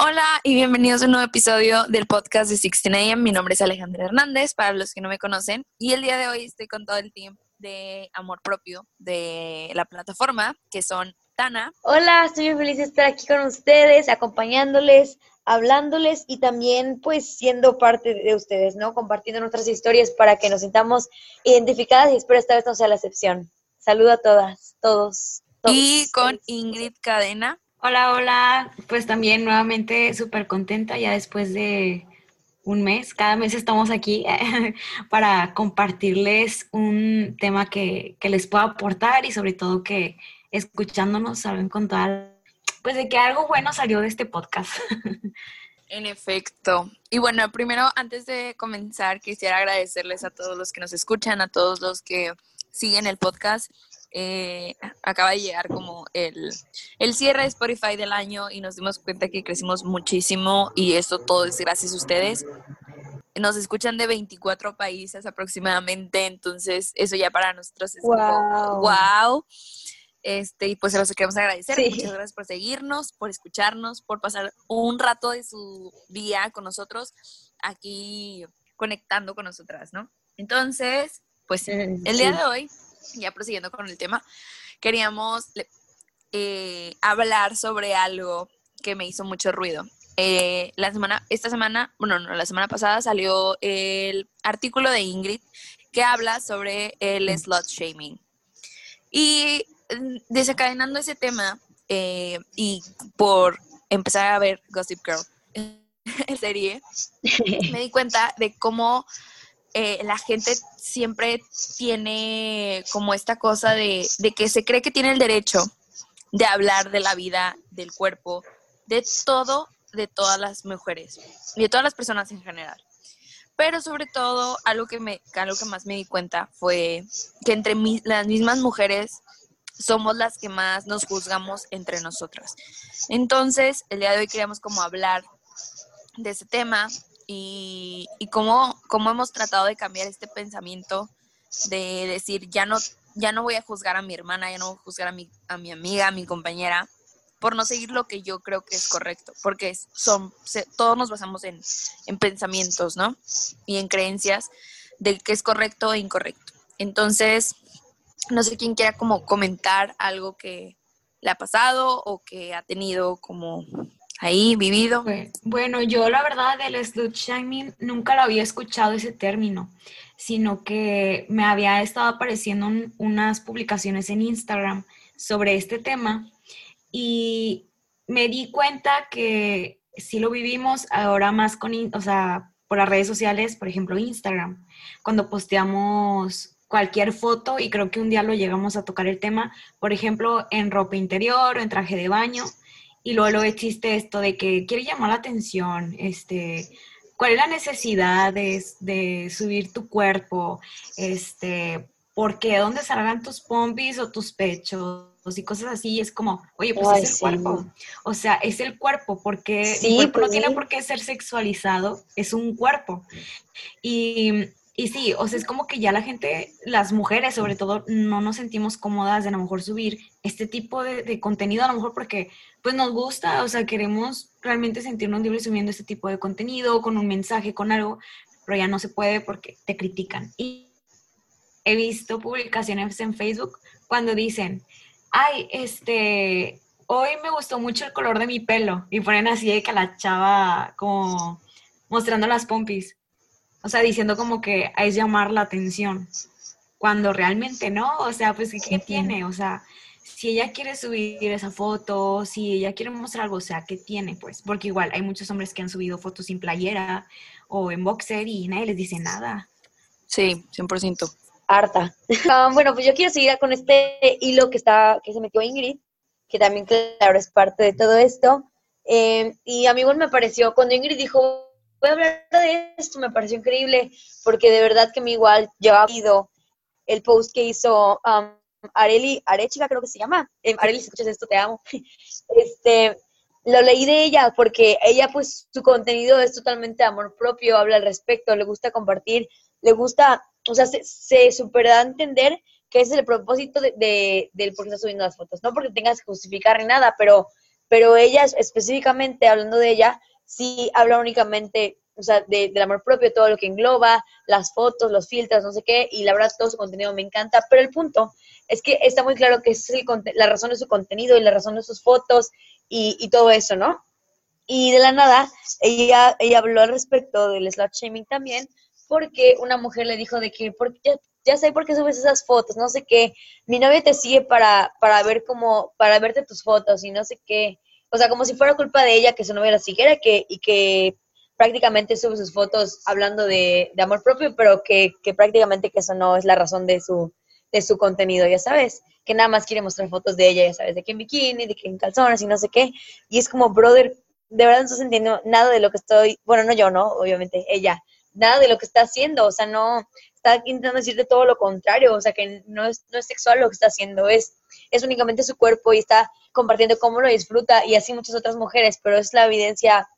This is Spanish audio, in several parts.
Hola y bienvenidos a un nuevo episodio del podcast de 16 AM. Mi nombre es Alejandra Hernández, para los que no me conocen. Y el día de hoy estoy con todo el team de amor propio de la plataforma, que son Tana. Hola, estoy muy feliz de estar aquí con ustedes, acompañándoles, hablándoles y también pues siendo parte de ustedes, ¿no? Compartiendo nuestras historias para que nos sintamos identificadas y espero esta vez no sea la excepción. Saludo a todas, todos. todos y con Ingrid Cadena. Hola, hola. Pues también nuevamente súper contenta ya después de un mes. Cada mes estamos aquí para compartirles un tema que, les pueda aportar y sobre todo que escuchándonos saben contar pues de que algo bueno salió de este podcast. En efecto. Y bueno, primero, antes de comenzar, quisiera agradecerles a todos los que nos escuchan, a todos los que siguen el podcast eh, acaba de llegar como el, el cierre de Spotify del año y nos dimos cuenta que crecimos muchísimo y esto todo es gracias a ustedes. Nos escuchan de 24 países aproximadamente, entonces eso ya para nosotros es wow. wow. Este, y pues se los queremos agradecer. Muchas gracias por seguirnos, por escucharnos, por pasar un rato de su día con nosotros aquí conectando con nosotras, ¿no? Entonces, pues el día de hoy ya prosiguiendo con el tema, queríamos eh, hablar sobre algo que me hizo mucho ruido. Eh, la semana, esta semana, bueno, no, la semana pasada salió el artículo de Ingrid que habla sobre el slot shaming. Y mm, desencadenando ese tema eh, y por empezar a ver Gossip Girl en serie, me di cuenta de cómo eh, la gente siempre tiene como esta cosa de, que se cree que tiene el derecho de hablar de la vida, del cuerpo, de todo, de todas las mujeres y de todas las personas en general. Pero sobre todo, algo que, me, algo que más me di cuenta fue que entre las mismas mujeres somos las que más nos juzgamos entre nosotras. Entonces, el día de hoy queríamos como hablar de ese tema, y, cómo, cómo, hemos tratado de cambiar este pensamiento de decir, ya no, ya no voy a juzgar a mi hermana, ya no voy a juzgar a mi, a mi amiga, a mi compañera, por no seguir lo que yo creo que es correcto, porque son, todos nos basamos en, en pensamientos, ¿no? Y en creencias de qué es correcto e incorrecto. Entonces, no sé quién quiera como comentar algo que le ha pasado o que ha tenido como ahí vivido? Bueno, yo la verdad del slut shaming nunca lo había escuchado ese término, sino que me había estado apareciendo unas publicaciones en Instagram sobre este tema y me di cuenta que sí lo vivimos ahora más con, o sea, por las redes sociales, por ejemplo Instagram, cuando posteamos cualquier foto y creo que un día lo llegamos a tocar el tema, por ejemplo, en ropa interior o en traje de baño y luego, luego existe esto de que quiere llamar la atención, este, cuál es la necesidad de, subir tu cuerpo, este, porque dónde salgan tus pompis o tus pechos y cosas así, es como, oye, pues es el cuerpo. O sea, es el cuerpo, porque el cuerpo no pues tiene por qué ser sexualizado, es un cuerpo. Y y sí, o sea, es como que ya la gente, las mujeres sobre todo, no nos sentimos cómodas de a lo mejor subir este tipo de, contenido, a lo mejor porque pues nos gusta, o sea, queremos realmente sentirnos libres subiendo este tipo de contenido, con un mensaje, con algo, pero ya no se puede porque te critican. Y he visto publicaciones en Facebook cuando dicen, ay, este, hoy me gustó mucho el color de mi pelo, y ponen así de que la chava como mostrando las pompis o sea, diciendo como que es llamar la atención, cuando realmente no, o sea, pues ¿qué tiene? O sea, si ella quiere subir esa foto, si ella quiere mostrar algo, o sea, ¿qué tiene? Pues, porque igual hay muchos hombres que han subido fotos sin playera o en boxer y nadie les dice nada. Sí, 100%. Harta. Ah, bueno, pues yo quiero seguir con este hilo que está, que se metió Ingrid, que también, claro, es parte de todo esto. Eh, y a mí igual me pareció, cuando Ingrid dijo voy a hablar de esto, me pareció increíble, porque de verdad que me igual ha habido el post que hizo um, Areli, Arechiga creo que se llama, eh, Areli, si escuchas esto, te amo, este, lo leí de ella porque ella pues su contenido es totalmente amor propio, habla al respecto, le gusta compartir, le gusta, o sea, se, se super da a entender que ese es el propósito de, del por qué está subiendo las fotos, no porque tengas que justificar ni nada, pero pero ella específicamente, hablando de ella, sí habla únicamente, o sea, de, del amor propio, todo lo que engloba, las fotos, los filtros, no sé qué, y la verdad todo su contenido me encanta, pero el punto es que está muy claro que es el, la razón de su contenido y la razón de sus fotos y, y todo eso, ¿no? Y de la nada, ella, ella habló al respecto del slut shaming también, porque una mujer le dijo de que, porque ya, ya sé por qué subes esas fotos, no sé qué, mi novia te sigue para, para ver cómo, para verte tus fotos y no sé qué, o sea, como si fuera culpa de ella que su novia la siguiera que, y que prácticamente sube sus fotos hablando de, amor propio, pero que, que, prácticamente que eso no es la razón de su, de su contenido, ya sabes, que nada más quiere mostrar fotos de ella, ya sabes, de que en bikini, de que en calzones y no sé qué, y es como, brother, de verdad no estoy entendiendo nada de lo que estoy, bueno, no yo, no, obviamente, ella, nada de lo que está haciendo, o sea, no, está intentando decirte todo lo contrario, o sea, que no es, no es sexual lo que está haciendo, es, es únicamente su cuerpo y está compartiendo cómo lo disfruta y así muchas otras mujeres, pero es la evidencia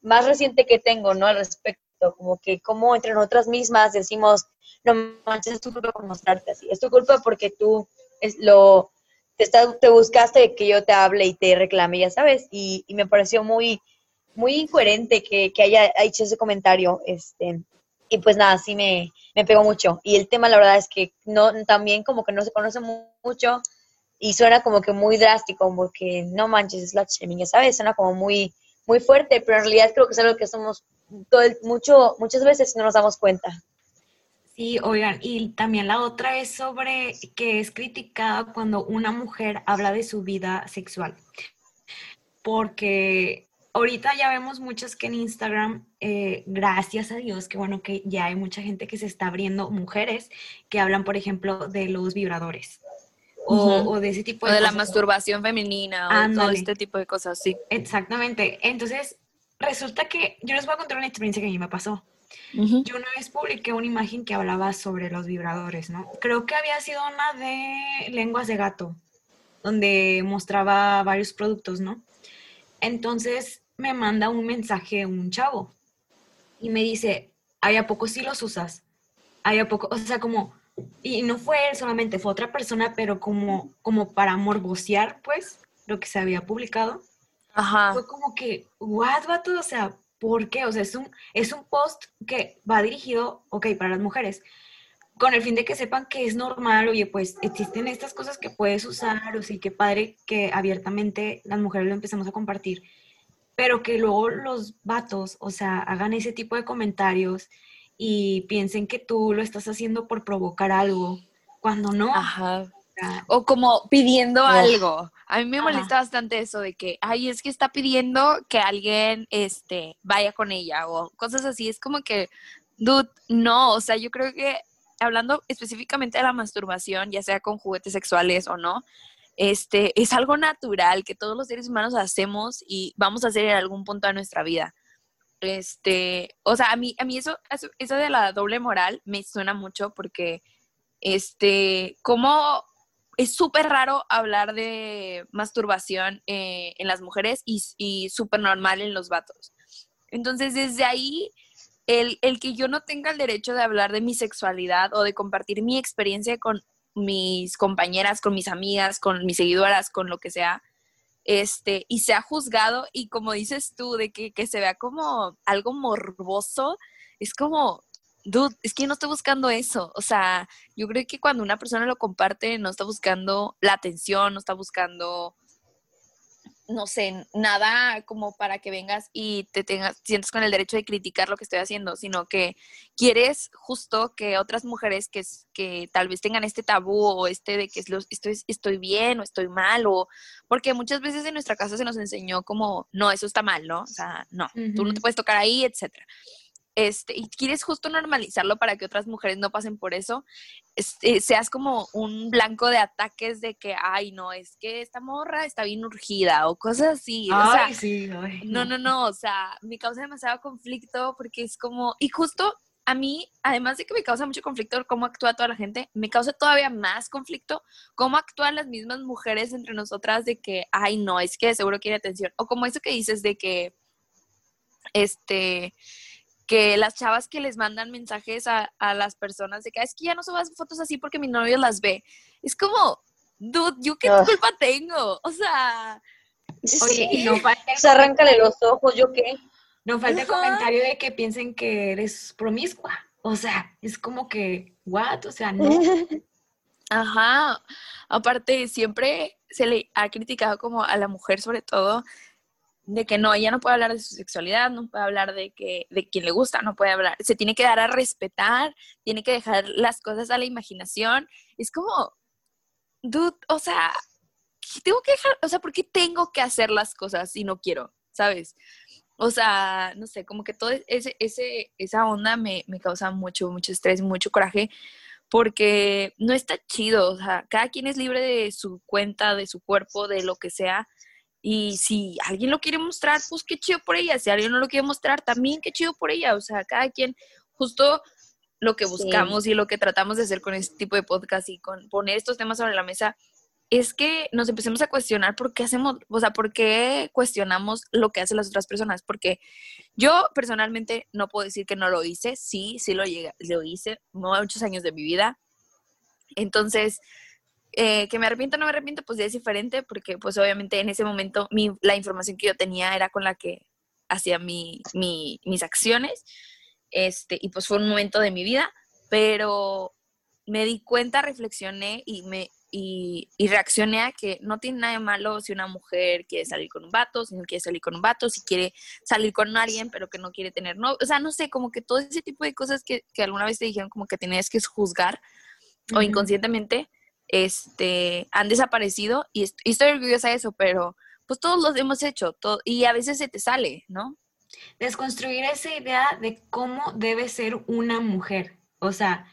más reciente que tengo, ¿no? Al respecto, como que como entre nosotras mismas decimos, no manches, es tu culpa por mostrarte así, es tu culpa porque tú es lo, te, está, te buscaste que yo te hable y te reclame, ya sabes, y, y me pareció muy, muy incoherente que, que, haya hecho ese comentario, este, y pues nada, sí me, me pegó mucho. Y el tema, la verdad, es que no, también como que no se conoce mucho y suena como que muy drástico, porque no manches, es la shaming, ¿sabes? Suena como muy, muy fuerte, pero en realidad creo que es algo que somos todo el, mucho, muchas veces no nos damos cuenta. Sí, oigan, y también la otra es sobre que es criticada cuando una mujer habla de su vida sexual. Porque ahorita ya vemos muchas que en Instagram, eh, gracias a Dios, que bueno que ya hay mucha gente que se está abriendo, mujeres que hablan, por ejemplo, de los vibradores. O, uh -huh. o de ese tipo de, o de la masturbación femenina o todo este tipo de cosas, sí. Exactamente. Entonces, resulta que yo les voy a contar una experiencia que a mí me pasó. Uh -huh. Yo una vez publiqué una imagen que hablaba sobre los vibradores, ¿no? Creo que había sido una de lenguas de gato, donde mostraba varios productos, ¿no? Entonces me manda un mensaje un chavo y me dice, ¿hay a poco sí los usas? ¿Hay a poco? O sea, como, y no fue él solamente, fue otra persona, pero como, como para morbosear, pues, lo que se había publicado. Ajá. Fue como que, what, vato? O sea, ¿por qué? O sea, es un, es un post que va dirigido, ok, para las mujeres, con el fin de que sepan que es normal, oye, pues existen estas cosas que puedes usar, o sí, qué padre que abiertamente las mujeres lo empezamos a compartir, pero que luego los vatos, o sea, hagan ese tipo de comentarios y piensen que tú lo estás haciendo por provocar algo, cuando no. Ajá. O como pidiendo algo. A mí me molesta Ajá. bastante eso de que, ay, es que está pidiendo que alguien este, vaya con ella o cosas así. Es como que, dude, no, o sea, yo creo que hablando específicamente de la masturbación, ya sea con juguetes sexuales o no, este, es algo natural que todos los seres humanos hacemos y vamos a hacer en algún punto de nuestra vida. Este, o sea, a mí, a mí eso, eso de la doble moral me suena mucho porque, este, como es súper raro hablar de masturbación eh, en las mujeres y, súper normal en los vatos. Entonces, desde ahí, el, el, que yo no tenga el derecho de hablar de mi sexualidad o de compartir mi experiencia con mis compañeras, con mis amigas, con mis seguidoras, con lo que sea, este, y se ha juzgado y como dices tú, de que, que se vea como algo morboso, es como, dude, es que no estoy buscando eso. O sea, yo creo que cuando una persona lo comparte, no está buscando la atención, no está buscando no sé, nada como para que vengas y te tengas, sientes con el derecho de criticar lo que estoy haciendo, sino que quieres justo que otras mujeres que, que tal vez tengan este tabú o este de que estoy, estoy bien o estoy mal, o porque muchas veces en nuestra casa se nos enseñó como, no, eso está mal, ¿no? O sea, no, uh -huh. tú no te puedes tocar ahí, etcétera. Este, y quieres justo normalizarlo para que otras mujeres no pasen por eso, este, seas como un blanco de ataques de que, ay, no, es que esta morra está bien urgida o cosas así. Ay, o sea, sí, ay, no. no, no, no, o sea, me causa demasiado conflicto porque es como, y justo a mí, además de que me causa mucho conflicto cómo actúa toda la gente, me causa todavía más conflicto cómo actúan las mismas mujeres entre nosotras de que, ay, no, es que seguro quiere atención. O como eso que dices de que, este, que las chavas que les mandan mensajes a, a las personas de que es que ya no subas fotos así porque mi novio las ve. Es como, dude, ¿yo qué Ugh. culpa tengo? O sea, Oye, y no falta el, Se arráncale los ojos, ¿yo qué? no falta el comentario de que piensen que eres promiscua. O sea, es como que, what? O sea, no. Ajá. Aparte, siempre se le ha criticado como a la mujer, sobre todo, de que no, ella no puede hablar de su sexualidad, no puede hablar de que de quien le gusta, no puede hablar, se tiene que dar a respetar, tiene que dejar las cosas a la imaginación. Es como, dude, o sea, tengo que dejar, o sea, ¿por qué tengo que hacer las cosas si no quiero? ¿Sabes? O sea, no sé, como que todo ese, ese, esa onda me, me causa mucho, mucho estrés, mucho coraje, porque no está chido, o sea, cada quien es libre de su cuenta, de su cuerpo, de lo que sea, y si alguien lo quiere mostrar, pues qué chido por ella, si alguien no lo quiere mostrar, también qué chido por ella, o sea, cada quien, justo lo que buscamos y lo que tratamos de hacer con este tipo de podcast y con poner estos temas sobre la mesa, es que nos empecemos a cuestionar por qué hacemos, o sea, por qué cuestionamos lo que hacen las otras personas, porque yo personalmente no puedo decir que no lo hice, sí, sí lo, llegué, lo hice muchos años de mi vida. Entonces, eh, que me arrepiento o no me arrepiento, pues ya es diferente, porque pues obviamente en ese momento mi, la información que yo tenía era con la que hacía mi, mi, mis acciones, este, y pues fue un momento de mi vida, pero me di cuenta, reflexioné y me y, y, reaccioné a que no tiene nada de malo si una mujer quiere salir con un vato, si no quiere salir con un vato, si quiere salir con alguien pero que no quiere tener no, o sea, no sé, como que todo ese tipo de cosas que, que alguna vez te dijeron como que tenías que juzgar uh -huh. o inconscientemente este, han desaparecido y, est y estoy orgullosa de eso, pero pues todos los hemos hecho y a veces se te sale, ¿no? Desconstruir esa idea de cómo debe ser una mujer, o sea,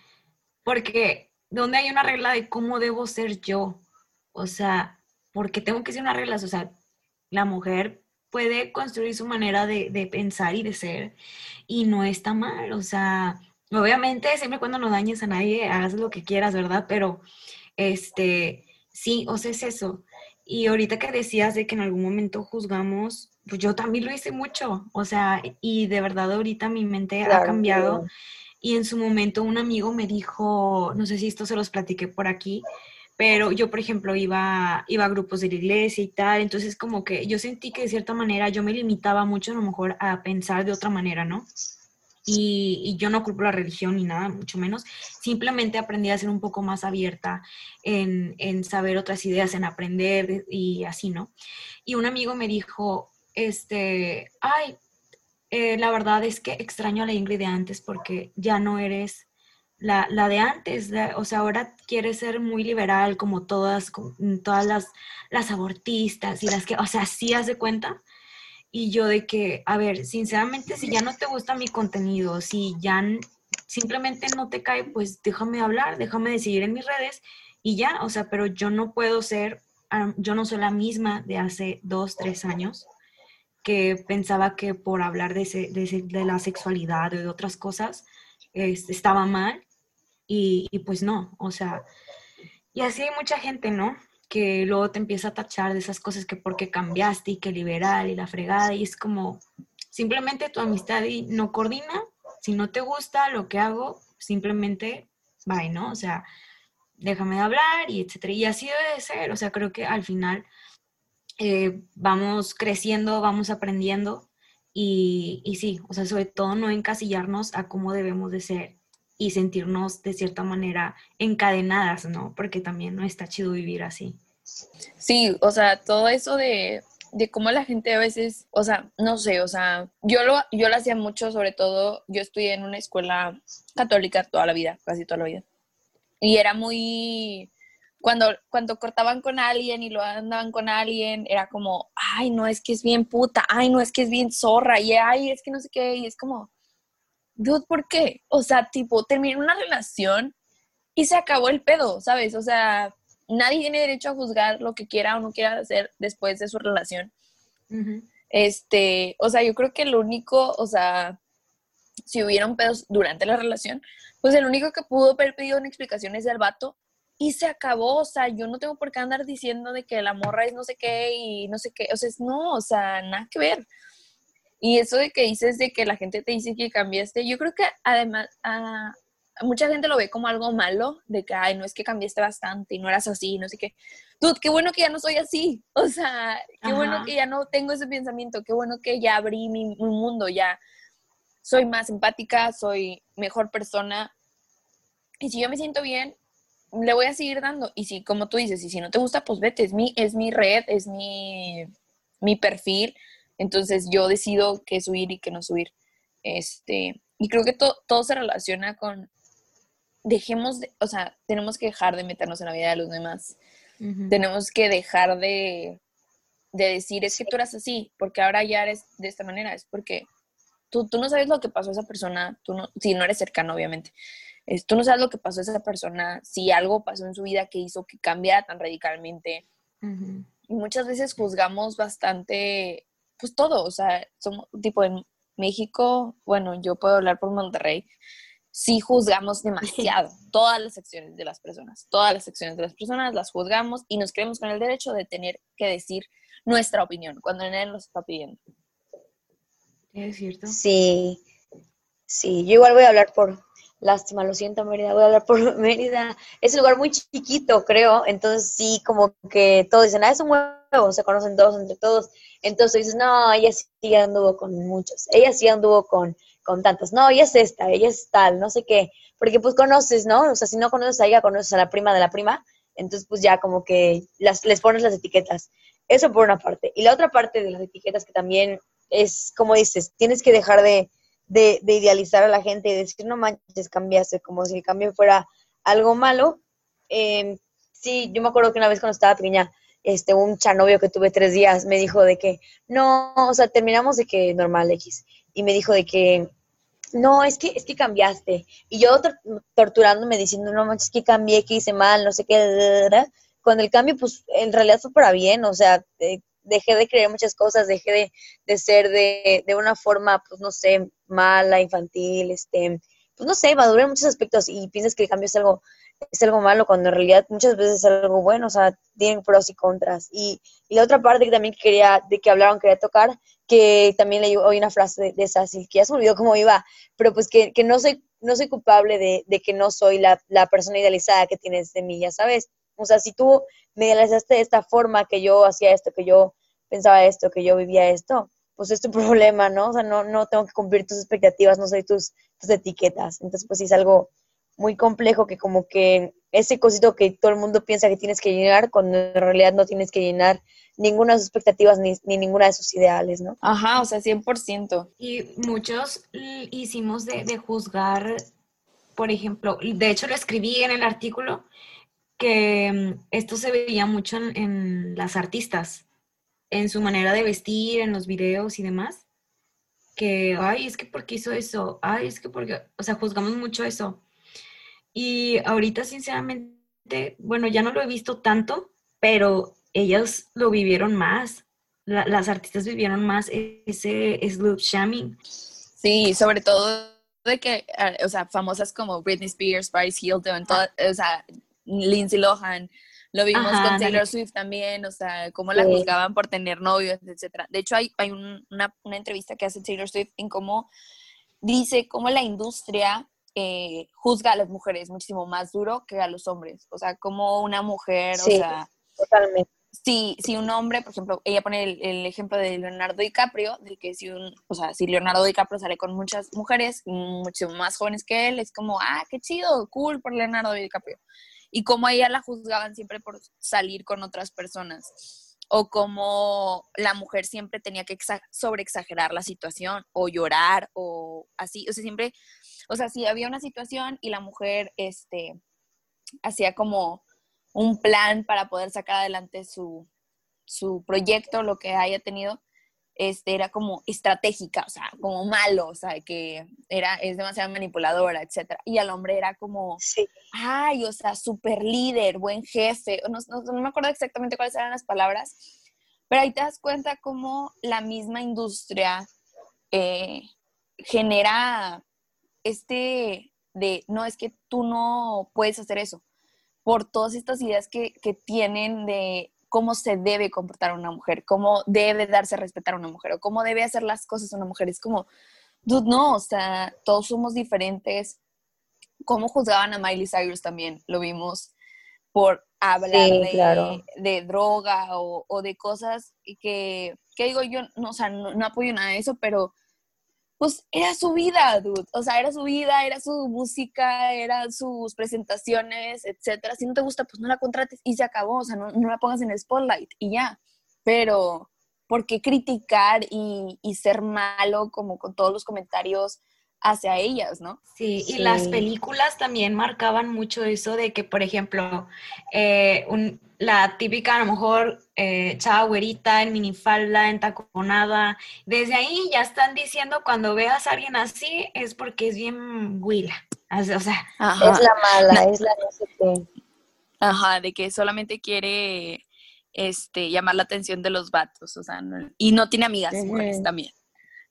porque donde hay una regla de cómo debo ser yo. O sea, porque tengo que ser una regla. O sea, la mujer puede construir su manera de, de, pensar y de ser y no está mal. O sea, obviamente siempre cuando no dañes a nadie, hagas lo que quieras, ¿verdad? Pero, este, sí, o sea, es eso. Y ahorita que decías de que en algún momento juzgamos, pues yo también lo hice mucho. O sea, y de verdad ahorita mi mente claro, ha cambiado. Y en su momento un amigo me dijo, no sé si esto se los platiqué por aquí, pero yo, por ejemplo, iba, iba a grupos de la iglesia y tal, entonces como que yo sentí que de cierta manera yo me limitaba mucho a lo mejor a pensar de otra manera, ¿no? Y, y, yo no culpo la religión ni nada, mucho menos. Simplemente aprendí a ser un poco más abierta en, en saber otras ideas, en aprender y así, ¿no? Y un amigo me dijo, este, ay, eh, la verdad es que extraño a la Ingrid de antes porque ya no eres la, la de antes, o sea, ahora quieres ser muy liberal como todas, todas las, las abortistas y las que, o sea, sí haz de cuenta. Y yo de que, a ver, sinceramente, si ya no te gusta mi contenido, si ya simplemente no te cae, pues déjame hablar, déjame decidir en mis redes y ya, o sea, pero yo no puedo ser, yo no soy la misma de hace dos, tres años que pensaba que por hablar de, ese, de, ese, de, la sexualidad o de otras cosas es, estaba mal y, y, pues no, o sea, y así hay mucha gente, ¿no? Que luego te empieza a tachar de esas cosas que porque cambiaste y que liberal y la fregada y es como simplemente tu amistad y no coordina, si no te gusta lo que hago, simplemente bye, ¿no? O sea, déjame de hablar y etcétera. Y así debe de ser, o sea, creo que al final eh, vamos creciendo, vamos aprendiendo y, y, sí, o sea, sobre todo no encasillarnos a cómo debemos de ser y sentirnos de cierta manera encadenadas, ¿no? Porque también no está chido vivir así. Sí, o sea, todo eso de, de cómo la gente a veces, o sea, no sé, o sea, yo lo, yo lo hacía mucho, sobre todo, yo estudié en una escuela católica toda la vida, casi toda la vida. Y era muy, cuando, cuando cortaban con alguien y lo andaban con alguien, era como, ay, no, es que es bien puta, ay, no, es que es bien zorra, y ay, es que no sé qué, y es como, dude, ¿por qué? O sea, tipo, terminé una relación y se acabó el pedo, ¿sabes? O sea, nadie tiene derecho a juzgar lo que quiera o no quiera hacer después de su relación. Uh -huh. Este, o sea, yo creo que lo único, o sea, si hubieron pedos durante la relación, pues el único que pudo haber pedido una explicación es el vato y se acabó, o sea, yo no tengo por qué andar diciendo de que la morra es no sé qué y no sé qué, o sea, no, o sea, nada que ver. Y eso de que dices de que la gente te dice que cambiaste, yo creo que además, uh, mucha gente lo ve como algo malo, de que, ay, no es que cambiaste bastante y no eras así, no sé qué. Dude, qué bueno que ya no soy así. O sea, qué bueno que ya no tengo ese pensamiento, qué bueno que ya abrí mi, mi mundo, ya soy más empática, soy mejor persona. Y si yo me siento bien, le voy a seguir dando. Y si, como tú dices, y si no te gusta, pues vete, es mi, es mi red, es mi, mi perfil. Entonces yo decido qué subir y qué no subir. Este, y creo que todo se relaciona con, dejemos, de, o sea, tenemos que dejar de meternos en la vida de los demás. Tenemos que dejar de, de decir, es que tú eras así, porque ahora ya eres de esta manera, es porque tú, tú no sabes lo que pasó a esa persona, tú no, si no eres cercano, obviamente. Es, tú no sabes lo que pasó a esa persona, si algo pasó en su vida que hizo que cambiara tan radicalmente. Y muchas veces juzgamos bastante, pues todo, o sea, somos tipo en México, bueno, yo puedo hablar por Monterrey, sí juzgamos demasiado todas las acciones de las personas, todas las acciones de las personas las juzgamos y nos creemos con el derecho de tener que decir nuestra opinión cuando nadie nos está pidiendo. Es cierto. Sí, sí, yo igual voy a hablar por, lástima, lo siento Mérida, voy a hablar por Mérida, es un lugar muy chiquito, creo, entonces sí, como que todos dicen, ah, es un huevo, se conocen todos entre todos, entonces dices, no, ella sí anduvo con muchos, ella sí anduvo con con tantos, no, ella es esta, ella es tal, no sé qué, porque pues conoces, ¿no? O sea, si no conoces a ella, conoces a la prima de la prima, entonces pues ya como que las, les pones las etiquetas. Eso por una parte. Y la otra parte de las etiquetas que también es, como dices, tienes que dejar de, de, idealizar a la gente y decir, no manches, cambiaste, como si el cambio fuera algo malo. Eh, sí, yo me acuerdo que una vez cuando estaba pequeña, este, un chanovio que tuve tres días me dijo de que, no, o sea, terminamos de que normal X. Y me dijo de que, no, es que, es que cambiaste. Y yo torturándome diciendo, no manches, que cambié, que hice mal, no sé qué. Con el cambio, pues en realidad fue para bien, o sea, dejé de creer muchas cosas, dejé de, de ser de, de, una forma, pues no sé, mala, infantil, este, pues no sé, maduré en muchos aspectos y piensas que el cambio es algo es algo malo cuando en realidad muchas veces es algo bueno, o sea, tienen pros y contras. Y, y la otra parte que también quería, de que hablaron, quería tocar, que también leí hoy una frase de, de Sassy, que ya se olvidó cómo iba, pero pues que, que no soy no soy culpable de, de que no soy la, la, persona idealizada que tienes de mí, ya sabes. O sea, si tú me idealizaste de esta forma, que yo hacía esto, que yo pensaba esto, que yo vivía esto, pues es tu problema, ¿no? O sea, no, no tengo que cumplir tus expectativas, no soy tus, tus etiquetas. Entonces, pues sí es algo, muy complejo que como que ese cosito que todo el mundo piensa que tienes que llenar, cuando en realidad no tienes que llenar ninguna de sus expectativas ni, ninguna de sus ideales, ¿no? Ajá, o sea, 100%. Y muchos hicimos de, de juzgar, por ejemplo, de hecho lo escribí en el artículo, que mm, esto se veía mucho en, en las artistas, en su manera de vestir, en los videos y demás, que, ay, es que porque hizo eso, ay, es que porque, o sea, juzgamos mucho eso. Y ahorita, sinceramente, bueno, ya no lo he visto tanto, pero ellas lo vivieron más. las artistas vivieron más ese slut shaming. Sí, sobre todo de que, ah, o sea, famosas como Britney Spears, Paris Hilton, o sea, Lindsay Lohan, lo vimos con Taylor Swift también, o sea, cómo la juzgaban por tener novios, etcétera. De hecho, hay, hay una, una, entrevista que hace Taylor Swift en cómo dice cómo la industria eh, juzga a las mujeres muchísimo más duro que a los hombres. O sea, como una mujer, o sea... Totalmente. Si, si un hombre, por ejemplo, ella pone el, ejemplo de Leonardo DiCaprio, de que si un, o sea, si Leonardo DiCaprio sale con muchas mujeres, mucho más jóvenes que él, es como, ah, qué chido, cool por Leonardo DiCaprio. Y como ella la juzgaban siempre por salir con otras personas o como la mujer siempre tenía que sobreexagerar la situación o llorar o así, o sea, siempre o sea, si había una situación y la mujer este, hacía como un plan para poder sacar adelante su, su proyecto, lo que haya tenido, este, era como estratégica, o sea, como malo, o sea, que era, es demasiado manipuladora, etc. Y al hombre era como, ay, o sea, super líder, buen jefe, no, no, me acuerdo exactamente cuáles eran las palabras, pero ahí te das cuenta cómo la misma industria eh, genera este de, no, es que tú no puedes hacer eso, por todas estas ideas que, tienen de cómo se debe comportar una mujer, cómo debe darse a respetar a una mujer o cómo debe hacer las cosas una mujer. Es como, dude, no, o sea, todos somos diferentes, cómo juzgaban a Miley Cyrus también, lo vimos por hablar de, droga o, de cosas que, que digo yo, no, o sea, no, apoyo nada de eso, pero pues era su vida, dude. O sea, era su vida, era su música, eran sus presentaciones, etcétera. Si no te gusta, pues no la contrates y se acabó. O sea, no, no la pongas en el spotlight y ya. Pero, ¿por qué criticar y, y, ser malo como con todos los comentarios hacia ellas, ¿no? Sí, y las películas también marcaban mucho eso de que, por ejemplo, eh, la típica, a lo mejor, eh, chava güerita en minifalda, en taconada, desde ahí ya están diciendo cuando veas a alguien así es porque es bien huila. O sea, es la mala, es la no sé qué. Ajá, de que solamente quiere este, llamar la atención de los vatos, o sea, y no tiene amigas mujeres también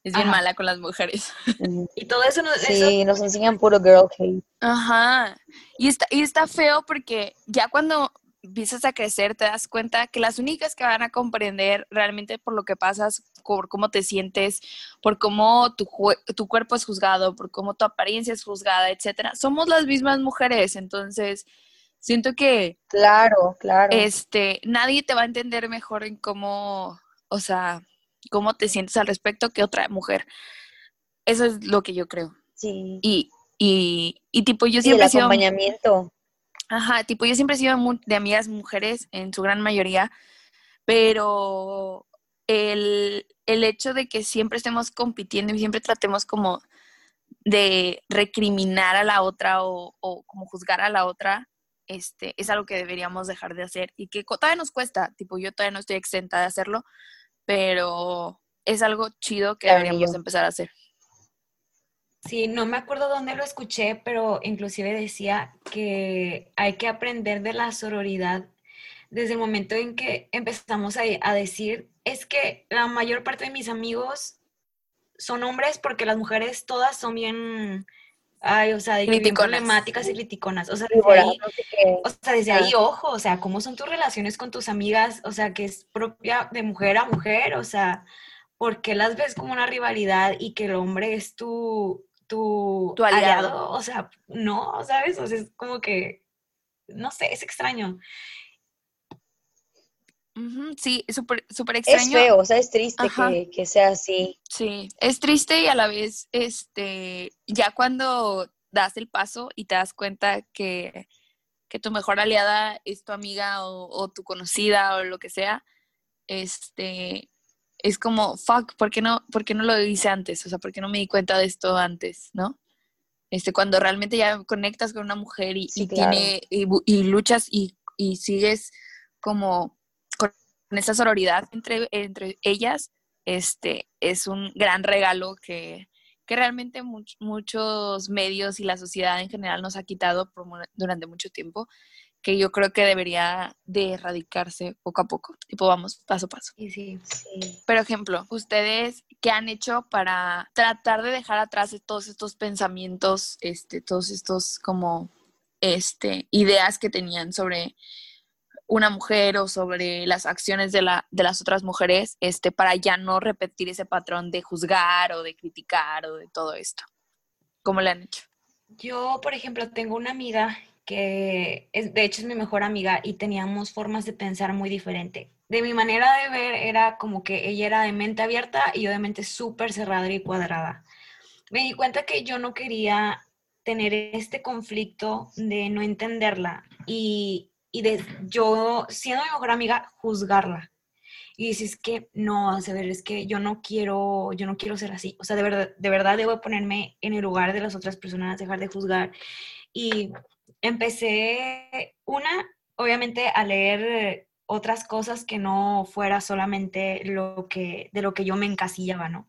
es bien mala con las mujeres. y todo eso nos... Sí, nos enseñan puro girl hate. Ajá. Y está, y está feo porque ya cuando empiezas a crecer te das cuenta que las únicas que van a comprender realmente por lo que pasas, por cómo te sientes, por cómo tu, tu cuerpo es juzgado, por cómo tu apariencia es juzgada, etcétera, somos las mismas mujeres. Entonces, siento que... Claro, claro. Este, nadie te va a entender mejor en cómo, o sea, cómo te sientes al respecto que otra mujer. Eso es lo que yo creo. Sí. Y, y, y tipo, yo siempre he sido... acompañamiento. Ajá, tipo, yo siempre he sido de amigas mujeres, en su gran mayoría, pero el, el hecho de que siempre estemos compitiendo y siempre tratemos como de recriminar a la otra o, o, como juzgar a la otra, este, es algo que deberíamos dejar de hacer y que todavía nos cuesta, tipo, yo todavía no estoy exenta de hacerlo, pero es algo chido que deberíamos empezar a hacer. Sí, no me acuerdo dónde lo escuché, pero inclusive decía que hay que aprender de la sororidad desde el momento en que empezamos a, decir, es que la mayor parte de mis amigos son hombres porque las mujeres todas son bien, ay, o sea, de bien problemáticas y criticonas. O sea, desde ahí, o sea, desde ahí, ojo, o sea, cómo son tus relaciones con tus amigas, o sea, que es propia de mujer a mujer, o sea, ¿por qué las ves como una rivalidad y que el hombre es tu, tu, aliado. O sea, no, ¿sabes? O sea, es como que, no sé, es extraño. Sí, súper super extraño. Es feo, o sea, es triste que, que, sea así. Sí, es triste y a la vez, este, ya cuando das el paso y te das cuenta que, que tu mejor aliada es tu amiga o, o, tu conocida o lo que sea, este, es como, fuck, ¿por qué, no, ¿por qué no lo hice antes? O sea, ¿por qué no me di cuenta de esto antes, no? Este, cuando realmente ya conectas con una mujer y, tiene, y, luchas y, sigues como esa sororidad entre, entre ellas, este, es un gran regalo que, que realmente muchos medios y la sociedad en general nos ha quitado durante mucho tiempo que yo creo que debería de erradicarse poco a poco. Tipo, vamos paso a paso. Sí, sí, sí. Por ejemplo, ¿ustedes qué han hecho para tratar de dejar atrás todos estos pensamientos, este, todos estos como este, ideas que tenían sobre una mujer o sobre las acciones de, la, de las otras mujeres, este, para ya no repetir ese patrón de juzgar o de criticar o de todo esto? ¿Cómo le han hecho? Yo, por ejemplo, tengo una amiga que es, de hecho es mi mejor amiga y teníamos formas de pensar muy diferente. De mi manera de ver era como que ella era de mente abierta y yo de mente súper cerrada y cuadrada. Me di cuenta que yo no quería tener este conflicto de no entenderla y, y de yo, siendo mi mejor amiga, juzgarla. Y dices que no, ver, es que yo no quiero, yo no quiero ser así. O sea, de verdad, de verdad debo ponerme en el lugar de las otras personas, dejar de juzgar. Y empecé una, obviamente, a leer otras cosas que no fuera solamente lo que, de lo que yo me encasillaba, ¿no?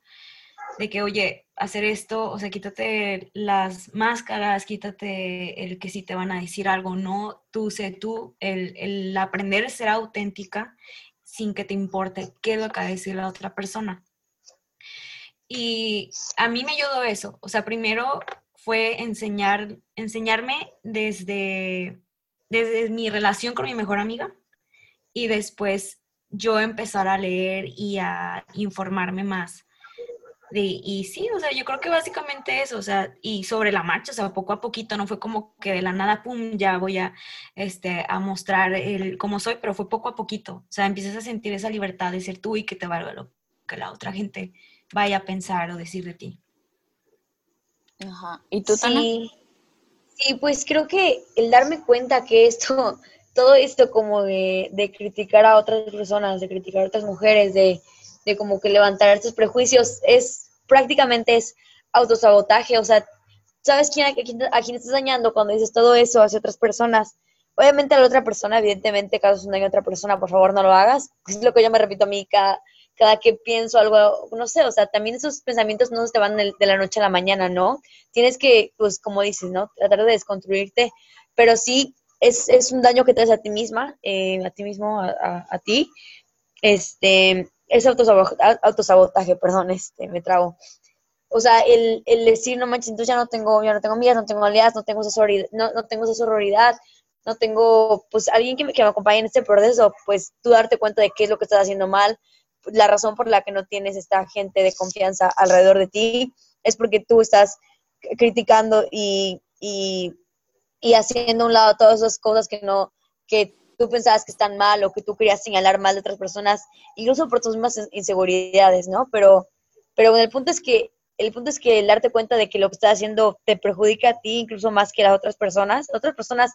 De que, oye, hacer esto, o sea, quítate las máscaras, quítate el que si te van a decir algo, no, tú sé tú, el, el aprender a ser auténtica sin que te importe qué es lo que va a decir la otra persona. Y a mí me ayudó eso, o sea, primero fue enseñar, enseñarme desde, desde mi relación con mi mejor amiga y después yo empezar a leer y a informarme más y sí, o sea, yo creo que básicamente eso, o sea, y sobre la marcha, o sea, poco a poquito, no fue como que de la nada, pum, ya voy a, este, a mostrar el, cómo soy, pero fue poco a poquito, o sea, empiezas a sentir esa libertad de ser tú y que te valga lo que la otra gente vaya a pensar o decir de ti. Ajá, ¿y tú también? Sí, pues creo que el darme cuenta que esto, todo esto como de, de criticar a otras personas, de criticar a otras mujeres, de de como que levantar estos prejuicios, es prácticamente es autosabotaje, o sea, ¿sabes quién, a, quién, estás dañando cuando dices todo eso hacia otras personas? Obviamente a la otra persona, evidentemente, caso un daño a otra persona, por favor no lo hagas. Es lo que yo me repito a mí cada, cada que pienso algo, no sé, o sea, también esos pensamientos no se te van de, la noche a la mañana, ¿no? Tienes que, pues como dices, ¿no? Tratar de desconstruirte, pero sí es, es un daño que te haces a ti misma, eh, a ti mismo, a, a, a ti. Este, es autosabotaje, autosabotaje, perdón, este, me trago. O sea, el, el decir, no manches, entonces ya no tengo, ya no tengo amigas, no tengo aliadas, no tengo sororidad, no, no tengo sororidad, no tengo, pues, alguien que me, que me acompañe en este proceso, pues, tú darte cuenta de qué es lo que estás haciendo mal, la razón por la que no tienes esta gente de confianza alrededor de ti, es porque tú estás criticando y, y, y haciendo a un lado todas esas cosas que no, que tú pensabas que están mal o que tú querías señalar mal de otras personas, incluso por tus mismas inseguridades, ¿no? Pero, pero el punto es que el punto es que el darte cuenta de que lo que estás haciendo te perjudica a ti incluso más que a las otras personas. Otras personas,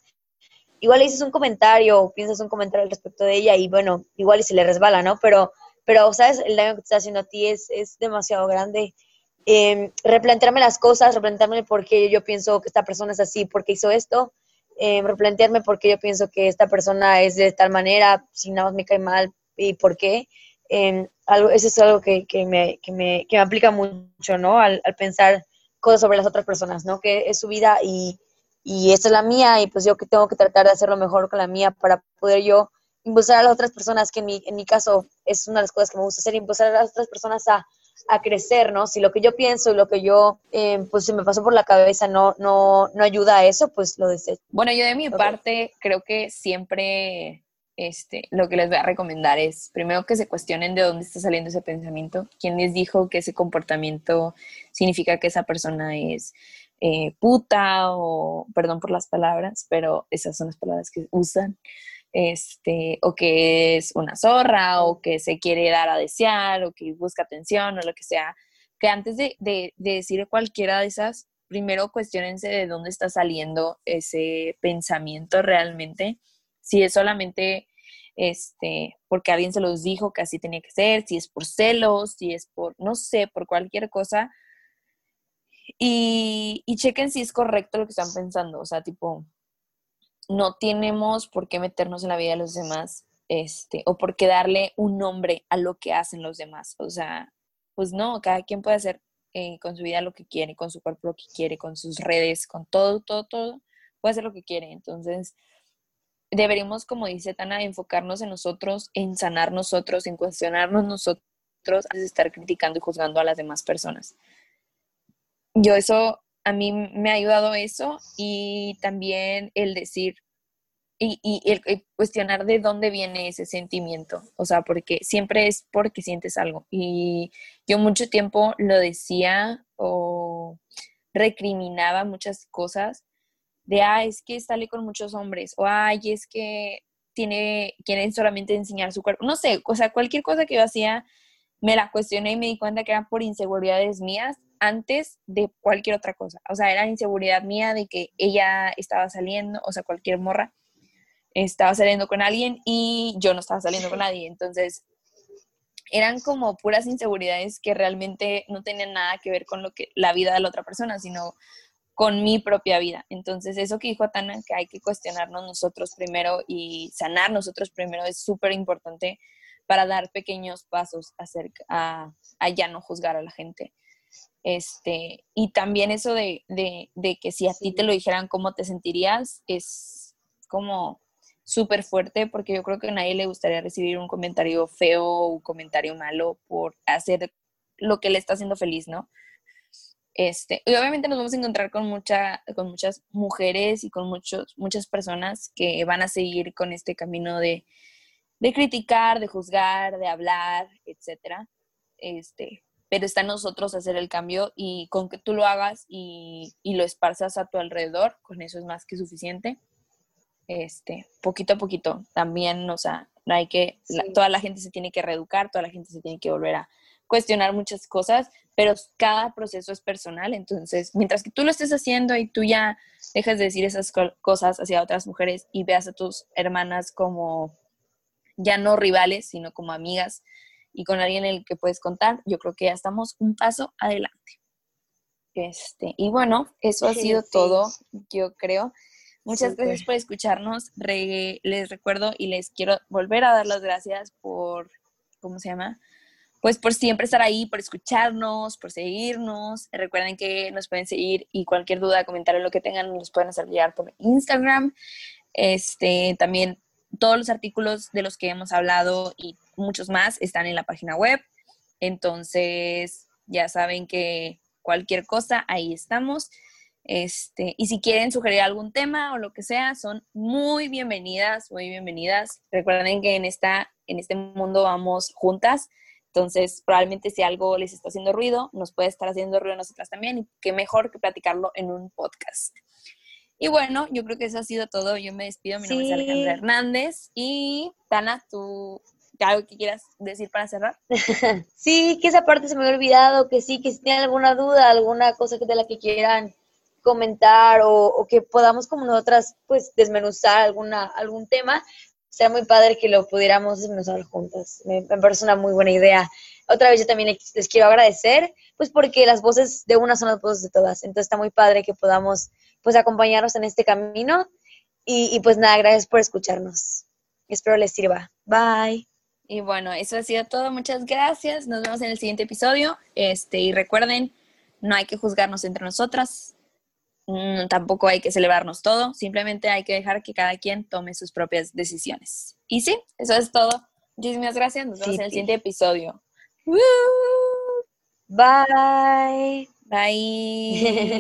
igual le dices un comentario o piensas un comentario al respecto de ella y bueno, igual y se le resbala, ¿no? Pero, pero ¿sabes? El daño que te está haciendo a ti es, es demasiado grande. Eh, replantearme las cosas, replantearme por qué yo pienso que esta persona es así, por qué hizo esto, eh, replantearme por qué yo pienso que esta persona es de tal manera, si nada más me cae mal y por qué. Eh, algo, eso es algo que, que, me, que, me, que me aplica mucho, ¿no? Al, al, pensar cosas sobre las otras personas, ¿no? Que es su vida y, y esta es la mía y pues yo que tengo que tratar de hacerlo mejor con la mía para poder yo impulsar a las otras personas, que en mi, en mi caso es una de las cosas que me gusta hacer, impulsar a las otras personas a, a crecer, ¿no? Si lo que yo pienso y lo que yo, eh, pues se me pasó por la cabeza no, no, no ayuda a eso, pues lo desecho. Bueno, yo de mi okay. parte creo que siempre este, lo que les voy a recomendar es primero que se cuestionen de dónde está saliendo ese pensamiento, quién les dijo que ese comportamiento significa que esa persona es eh, puta o, perdón por las palabras, pero esas son las palabras que usan este, o que es una zorra, o que se quiere dar a desear, o que busca atención, o lo que sea, que antes de, de, de decir cualquiera de esas, primero cuestionense de dónde está saliendo ese pensamiento realmente, si es solamente este, porque alguien se los dijo que así tenía que ser, si es por celos, si es por, no sé, por cualquier cosa. Y, y chequen si es correcto lo que están pensando, o sea, tipo, no tenemos por qué meternos en la vida de los demás, este, o por qué darle un nombre a lo que hacen los demás. O sea, pues no, cada quien puede hacer eh, con su vida lo que quiere, con su cuerpo lo que quiere, con sus redes, con todo, todo, todo, puede hacer lo que quiere. Entonces, deberíamos, como dice Tana, enfocarnos en nosotros, en sanar nosotros, en cuestionarnos nosotros, antes de estar criticando y juzgando a las demás personas. Yo eso a mí me ha ayudado eso y también el decir y, y, el cuestionar de dónde viene ese sentimiento, o sea, porque siempre es porque sientes algo. Y yo mucho tiempo lo decía o recriminaba muchas cosas de, ah, es que sale con muchos hombres, o ay, es que tiene, quieren solamente enseñar su cuerpo, no sé, o sea, cualquier cosa que yo hacía, me la cuestioné y me di cuenta que era por inseguridades mías antes de cualquier otra cosa. O sea, era inseguridad mía de que ella estaba saliendo, o sea, cualquier morra estaba saliendo con alguien y yo no estaba saliendo con nadie. Entonces, eran como puras inseguridades que realmente no tenían nada que ver con lo que la vida de la otra persona, sino con mi propia vida. Entonces, eso que dijo Tana, que hay que cuestionarnos nosotros primero y sanar nosotros primero, es súper importante para dar pequeños pasos acerca a, a ya no juzgar a la gente. Este, y también eso de, de, de que si a ti te lo dijeran cómo te sentirías, es como súper fuerte porque yo creo que a nadie le gustaría recibir un comentario feo o un comentario malo por hacer lo que le está haciendo feliz, ¿no? Este, y obviamente nos vamos a encontrar con, mucha, con muchas mujeres y con muchos, muchas personas que van a seguir con este camino de, de criticar, de juzgar, de hablar, etcétera. Este, pero está en nosotros hacer el cambio y con que tú lo hagas y, y lo esparzas a tu alrededor, con eso es más que suficiente. Este, poquito a poquito, también, o sea, no hay que, toda la gente se tiene que reeducar, toda la gente se tiene que volver a cuestionar muchas cosas, pero cada proceso es personal, entonces, mientras que tú lo estés haciendo y tú ya dejas de decir esas cosas hacia otras mujeres y veas a tus hermanas como ya no rivales, sino como amigas, y con alguien en el que puedes contar, yo creo que ya estamos un paso adelante. Este, y bueno, eso ha sido todo, yo creo. Muchas gracias por escucharnos. les recuerdo y les quiero volver a dar las gracias por, ¿cómo se llama? Pues por siempre estar ahí, por escucharnos, por seguirnos. Recuerden que nos pueden seguir y cualquier duda, comentario, lo que tengan, nos pueden hacer llegar por Instagram. Este, también todos los artículos de los que hemos hablado y muchos más están en la página web. Entonces, ya saben que cualquier cosa, ahí estamos. Este, y si quieren sugerir algún tema o lo que sea, son muy bienvenidas, muy bienvenidas. Recuerden que en, esta, en este mundo vamos juntas. Entonces, probablemente si algo les está haciendo ruido, nos puede estar haciendo ruido a nosotras también. Y qué mejor que platicarlo en un podcast. Y bueno, yo creo que eso ha sido todo. Yo me despido. Mi nombre es Alejandra Hernández. Y Tana, tú algo que quieras decir para cerrar? sí, que esa parte se me había olvidado, que sí, que si tienen alguna duda, alguna cosa de la que quieran comentar o, que podamos como nosotras pues desmenuzar alguna, algún tema, sería muy padre que lo pudiéramos desmenuzar juntas. Me, parece una muy buena idea. Otra vez yo también les quiero agradecer, pues porque las voces de una son las voces de todas. Entonces está muy padre que podamos pues acompañarnos en este camino. Y, y pues nada, gracias por escucharnos. Espero les sirva. Bye. Y bueno, eso ha sido todo. Muchas gracias. Nos vemos en el siguiente episodio. Este, y recuerden, no hay que juzgarnos entre nosotras. Mm, tampoco hay que celebrarnos todo. Simplemente hay que dejar que cada quien tome sus propias decisiones. Y sí, eso es todo. Muchísimas gracias. Nos vemos en el siguiente episodio. Bye. Bye.